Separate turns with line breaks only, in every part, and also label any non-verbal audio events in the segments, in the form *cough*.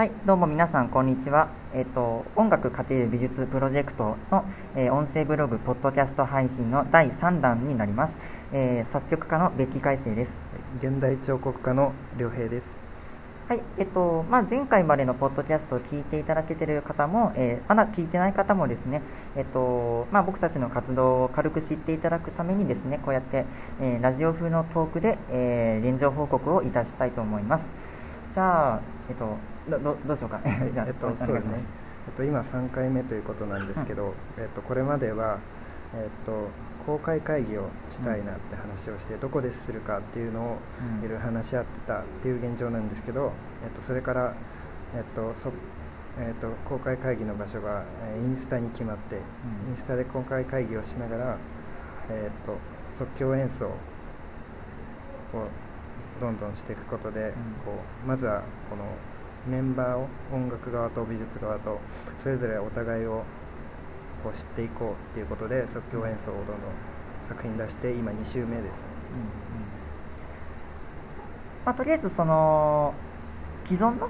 はい、どうも皆さん、こんにちは。えっ、と、音楽家庭美術プロジェクトの、えー音声ブログ、ポッドキャスト配信の第3弾になります。えー作曲家のベッキー海生です。
現代彫刻家の良平です。
はい、えっと、まあ、前回までのポッドキャストを聞いていただけている方も、えーまだ聞いてない方もですね、えっと、まあ、僕たちの活動を軽く知っていただくためにですね、こうやって、えーラジオ風のトークで、えー現状報告をいたしたいと思います。じゃあ、えっと、どどどうしようか。*laughs* じゃあ、
えっと、そうですね。。えっと、今3回目ということなんですけど、えっと、これまでは、えっと、公開会議をしたいなって話をして、どこでするかっていうのを
うん
いろいろ話し合ってたっていう現状なんですけど、えっと、それから、えっとそえっと、公開会議の場所が、えーインスタに決まって、
うん
インスタで公開会議をしながら、えっと、即興演奏をどんどんしていくことで、こうまずはこのメンバーを音楽側と美術側とそれぞれお互いをこう知っていこうっていうことで即興演奏をどんどん作品出して今2週目ですね。
まあ、とりあえずその既存の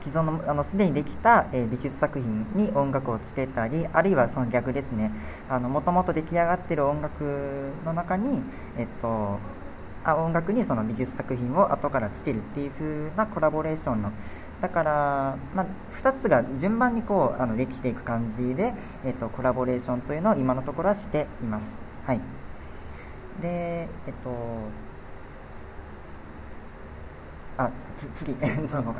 既存のあのすでにできた、えー美術作品に音楽をつけたりあるいはその逆ですね。もともと出来上がっている音楽の中に、えっと、あ音楽にその美術作品を後からつけるっていう風なコラボレーションのだから、まあ、2つが順番にこうあのできていく感じで、えっと、コラボレーションというのを今のところはしています。はい。でえっとあつ次。*laughs* その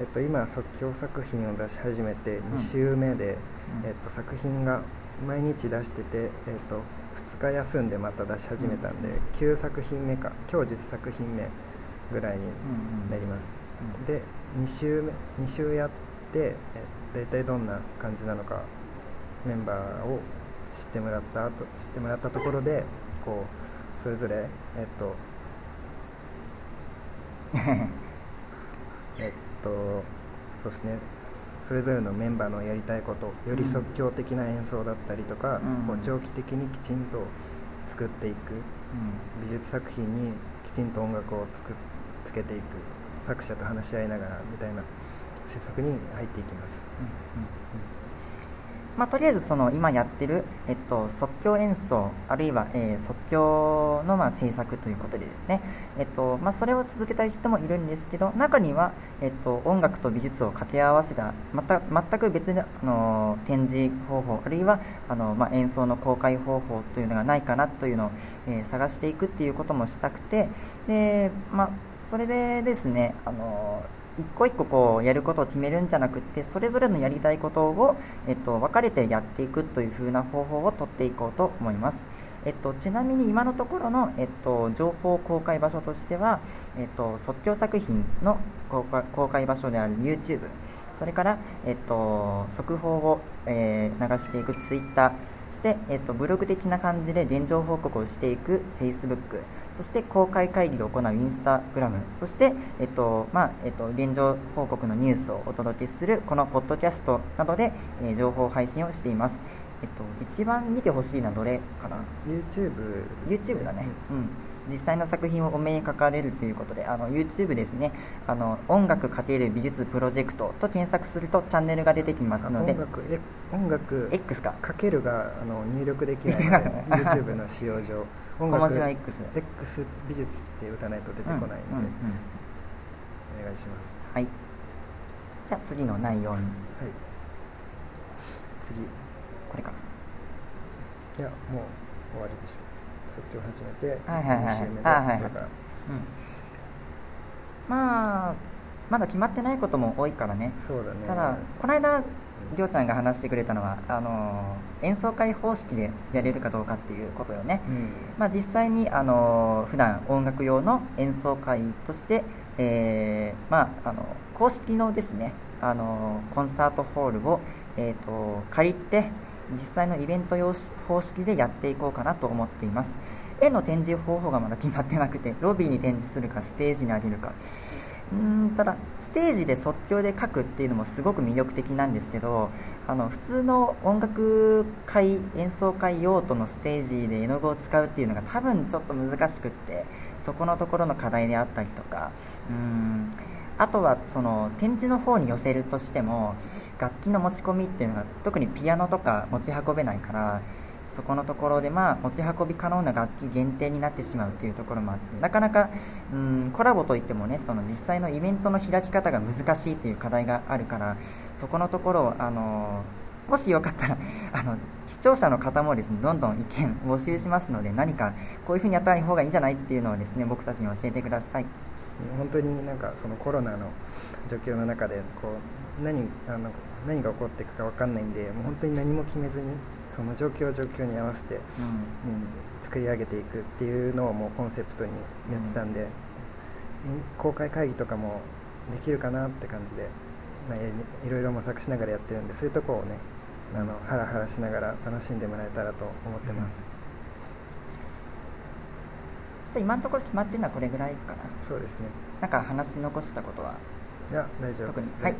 えっと、今即興作品を出し始めて2週目で、
うん。
えっと、作品が毎日出してて、えっと、2日休んでまた出し始めたんで、
うん。
9作品目か今日10作品目ぐらいになります、
うん。
で2週目2週やってえ大体どんな感じなのかメンバーを知ってもらった後知ってもらったところでこうそれぞれえっと *laughs* えっとそうですねそそれぞれのメンバーのやりたいことより即興的な演奏だったりとか、
うん。
こう長期的にきちんと作っていく美術作品にきちんと音楽をつくつけていく作者と話し合いながらみたいな制作に入っていきます。
まあ、とりあえずその今やってる、えっと、即興演奏あるいは、えー即興のまあ制作ということでですね、えっとまあ、それを続けたい人もいるんですけど中には、えっと、音楽と美術を掛け合わせたまた全く別の、あの展示方法あるいはあの、まあ、演奏の公開方法というのがないかなというのを、えー探していくっていうこともしたくて。で、まあ、それでですねあの一個一個こうやることを決めるんじゃなくてそれぞれのやりたいことを、えっと、分かれてやっていくという風な方法をとっていこうと思います。えっと、ちなみに今のところの、えっと、情報公開場所としては、えっと、即興作品の公開場所である YouTube それから、えっと、速報を、えー流していく Twitter そして、えっと、ブログ的な感じで現状報告をしていく Facebook そして公開会議を行う Instagram そして、えっとまあえっと、現状報告のニュースをお届けするこのポッドキャストなどで、えー情報配信をしています、えっと、一番見てほしいのはどれかな
？YouTube
YouTube だね、うん、実際の作品をお目にかかれるということであの YouTube ですね。あの音楽かける美術プロジェクトと検索するとチャンネルが出てきます
あ
ので。
音楽え音楽
X か。
かけるがあの入力できないので *laughs* YouTube の使用上。
小
音楽
文字の X
X 美術って打たないと出てこないので、
うんうんうん。
お願いします。
はい。じゃあ次の内容に。
はい。次。い
これか
やもう終わりでしょう即興始めて
はいはいはい。
2週目で
あはいはい
これから
うん。まあまだ決まってないことも多いからね。
そうだね。
ただこの間りょうちゃんが話してくれたのはあの演奏会方式でやれるかどうかっていうことよね、
うん。
まあ、実際にあの普段音楽用の演奏会として、えーまあ、あの公式のですねあのコンサートホールを、えー、と借りて実際のイベント用し方式でやっていこうかなと思っています絵の展示方法がまだ決まってなくてロビーに展示するかステージに上げるか。うんただステージで即興で書くっていうのもすごく魅力的なんですけどあの普通の音楽会演奏会用途のステージで絵の具を使うっていうのが多分ちょっと難しくってそこのところの課題であったりとか。うん。あとはその展示の方に寄せるとしても楽器の持ち込みっていうのが特にピアノとか持ち運べないからそこのところで、まあ、持ち運び可能な楽器限定になってしまうというところもあってなかなかうんコラボといってもねその実際のイベントの開き方が難しいという課題があるからそこのところをあのもしよかったら *laughs* あの視聴者の方もですねどんどん意見募集しますので何かこういうふうにやった方がいいんじゃないっていうのをですね僕たちに教えてください。
本当になんかそのコロナの状況の中でこう何あの何が起こっていくか分かんないんでもう本当に何も決めずにその状況状況に合わせて、うん、作り上げていくっていうのをもうコンセプトにやってたんで、うん、公開会議とかもできるかなって感じで、まあ、いろいろ模索しながらやってるんでそういうとこをねあのハラハラしながら楽しんでもらえたらと思ってます。
じゃ今のところ決まってるのはこれぐらいかな。
そうですね。
なんか話し残したことは？い
や大丈夫です。
はい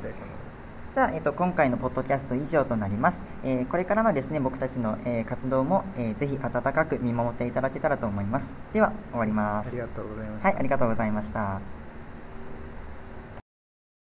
じゃあ、えーと、今回のポッドキャスト以上となります、えー、これからのですね僕たちの、えー、活動も、えー、ぜひ温かく見守っていただけたらと思います。では終わります。
ありがとうございました。
はいありがとうございました